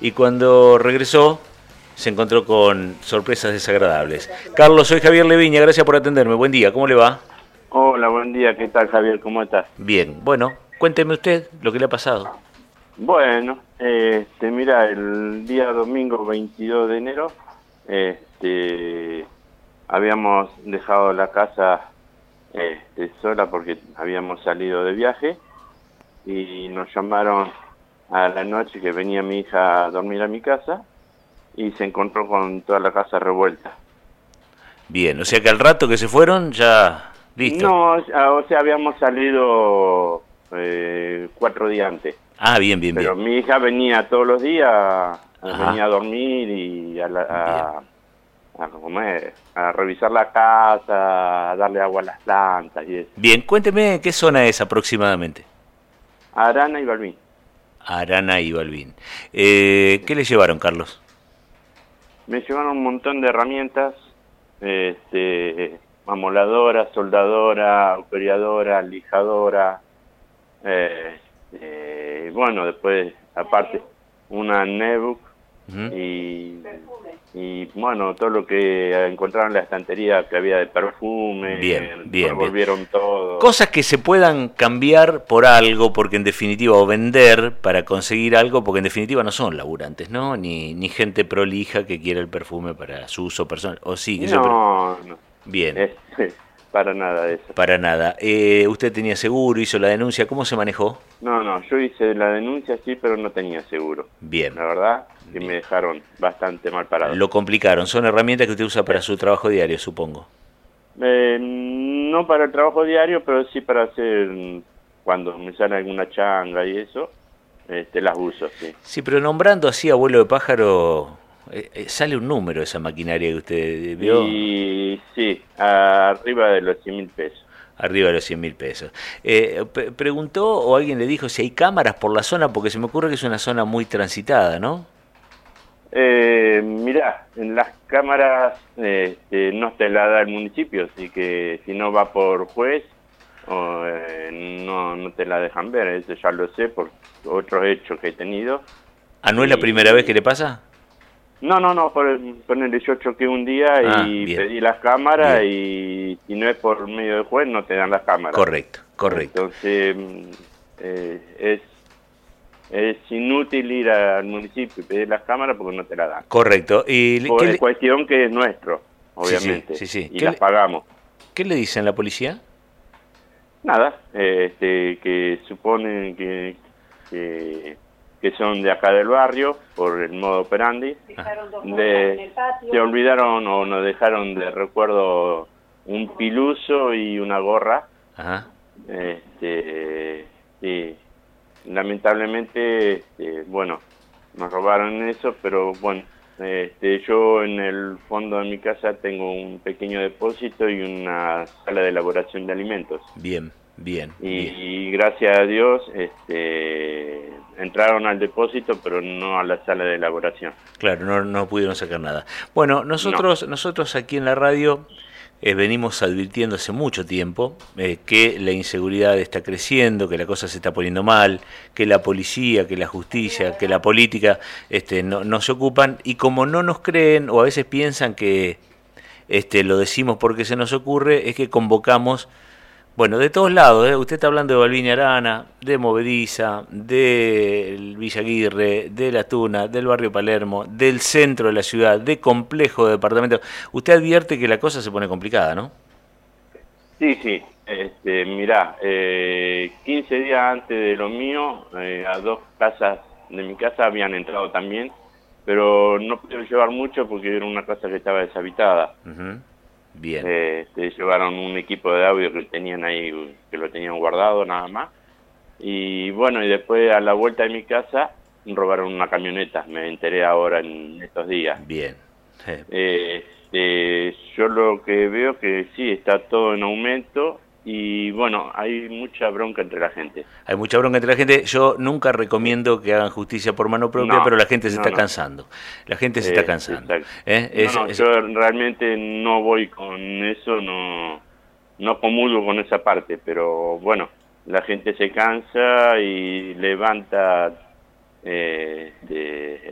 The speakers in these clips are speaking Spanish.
y cuando regresó se encontró con sorpresas desagradables. Carlos, soy Javier Leviña, gracias por atenderme. Buen día, ¿cómo le va? Hola, buen día, ¿qué tal Javier? ¿Cómo estás? Bien, bueno, cuénteme usted lo que le ha pasado. Bueno, este, mira, el día domingo 22 de enero, este, habíamos dejado la casa este, sola porque habíamos salido de viaje y nos llamaron a la noche que venía mi hija a dormir a mi casa y se encontró con toda la casa revuelta. Bien, o sea que al rato que se fueron ya listo. No, o sea, habíamos salido eh, cuatro días antes. Ah, bien, bien, Pero mi hija venía todos los días, venía a dormir y a, a, a, revisar la casa, a darle agua a las plantas y eso. Bien, cuénteme qué zona es aproximadamente. Arana y Balbín. Arana y Balbín. Eh, ¿Qué le llevaron, Carlos? Me llevaron un montón de herramientas, este, amoladora, soldadora, operadora, lijadora, eh, eh, bueno, después, aparte, una netbook y, y, bueno, todo lo que encontraron en la estantería que había de perfume, bien, bien, volvieron todo. Cosas que se puedan cambiar por algo, porque en definitiva, o vender para conseguir algo, porque en definitiva no son laburantes, ¿no? Ni, ni gente prolija que quiera el perfume para su uso personal. ¿O sí? Que no, no. Bien. Para nada de eso. Para nada. Eh, ¿Usted tenía seguro, hizo la denuncia? ¿Cómo se manejó? No, no, yo hice la denuncia sí, pero no tenía seguro. Bien. La verdad que me dejaron bastante mal parado. Lo complicaron. Son herramientas que usted usa para su trabajo diario, supongo. Eh, no para el trabajo diario, pero sí para hacer cuando me sale alguna changa y eso, este, las uso, sí. Sí, pero nombrando así abuelo de pájaro, eh, eh, sale un número esa maquinaria que usted vio. Y sí, arriba de los 100 mil pesos. Arriba de los 100 mil pesos. Eh, ¿Preguntó o alguien le dijo si hay cámaras por la zona? Porque se me ocurre que es una zona muy transitada, ¿no? Eh, mirá, en las cámaras este, no te la da el municipio, así que si no va por juez, no, no te la dejan ver, eso ya lo sé por otros hechos que he tenido. ¿Ah, no es la primera vez que le pasa? No, no, no, por, el yo choqué un día y ah, pedí las cámaras y si no es por medio de juez no te dan las cámaras. Correcto, correcto. Entonces eh, es, es inútil ir al municipio y pedir las cámaras porque no te las dan. Correcto. Y, es cuestión que es nuestro, obviamente, sí, sí, y las pagamos. ¿Qué le dicen la policía? Nada, este, que suponen que, que que son de acá del barrio, por el modo operandi. De, se olvidaron o nos dejaron de recuerdo un piluso y una gorra. Ajá. Este, sí, lamentablemente, este, bueno, nos robaron eso, pero bueno, este, yo en el fondo de mi casa tengo un pequeño depósito y una sala de elaboración de alimentos. Bien, bien. Y, gracias a Dios, este, entraron al depósito, pero no a la sala de elaboración. Claro, no, no pudieron sacar nada. Bueno, nosotros, nosotros aquí en la radio eh, venimos advirtiendo hace mucho tiempo eh, que la inseguridad está creciendo, que la cosa se está poniendo mal, que la policía, que la justicia, que la política este, no, no se ocupan y como no nos creen o a veces piensan que este, lo decimos porque se nos ocurre, es que convocamos bueno, de todos lados, ¿eh? usted está hablando de Balvini Arana, de Movediza, de Villaguirre, de La Tuna, del barrio Palermo, del centro de la ciudad, de complejo de departamentos. Usted advierte que la cosa se pone complicada, ¿no? Sí, sí. Este, mirá, eh, 15 días antes de lo mío, eh, a dos casas de mi casa habían entrado también, pero no pudieron llevar mucho porque era una casa que estaba deshabitada. Bien. Eh, llevaron un equipo de audio que tenían ahí, que lo tenían guardado nada más. Y bueno, y después a la vuelta de mi casa robaron una camioneta, me enteré ahora en estos días. Bien. Eh, este, yo lo que veo que sí, está todo en aumento y bueno, hay mucha bronca entre la gente. Hay mucha bronca entre la gente. Yo nunca recomiendo que hagan justicia por mano propia, pero la gente se está cansando. La gente se está eh, cansando. ¿Eh? yo realmente no voy con eso, no, no comulgo con esa parte, pero bueno, la gente se cansa y levanta eh,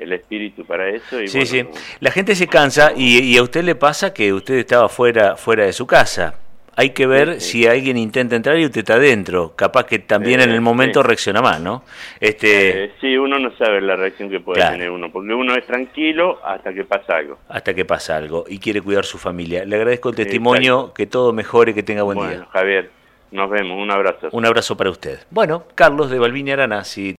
el espíritu para eso. Y sí, sí. La gente se cansa y, y, a usted le pasa que usted estaba fuera, fuera de su casa. Hay que ver si alguien intenta entrar y usted está adentro. Capaz que también en el momento reacciona más, ¿no? Este... Eh, sí, uno no sabe la reacción que puede tener uno, porque uno es tranquilo hasta que pasa algo. Hasta que pasa algo y quiere cuidar su familia. Le agradezco el testimonio, que todo mejore, que tenga buen bueno, día. Javier, nos vemos, un abrazo. Un abrazo para usted. Bueno, Carlos de Balvini Arana, si